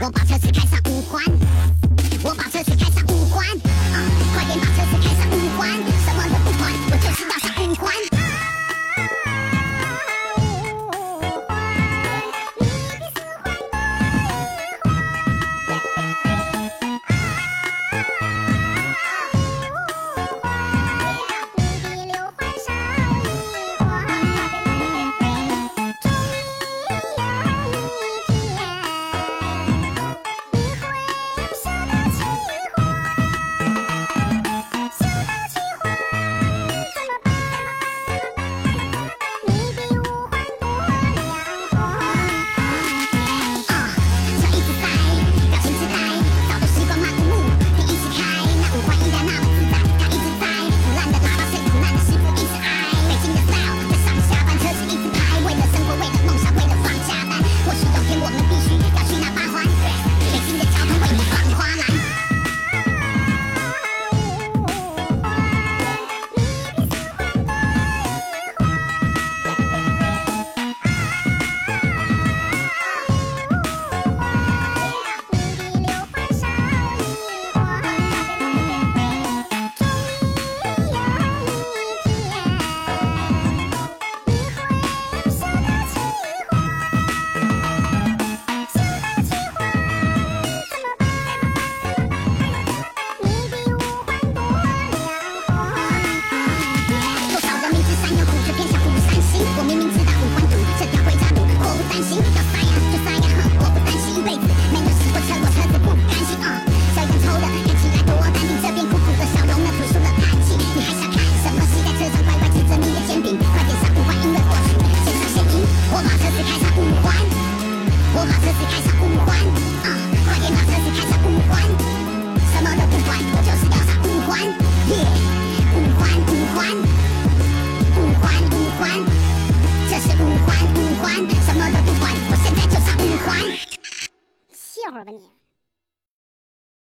我把车子开上五环。开上五环我把车子开上五环啊快点把车子开上五环什么都不管我就是要上五环耶五环五环五环五环这是五环五环什么都不管我现在就上五环歇会吧你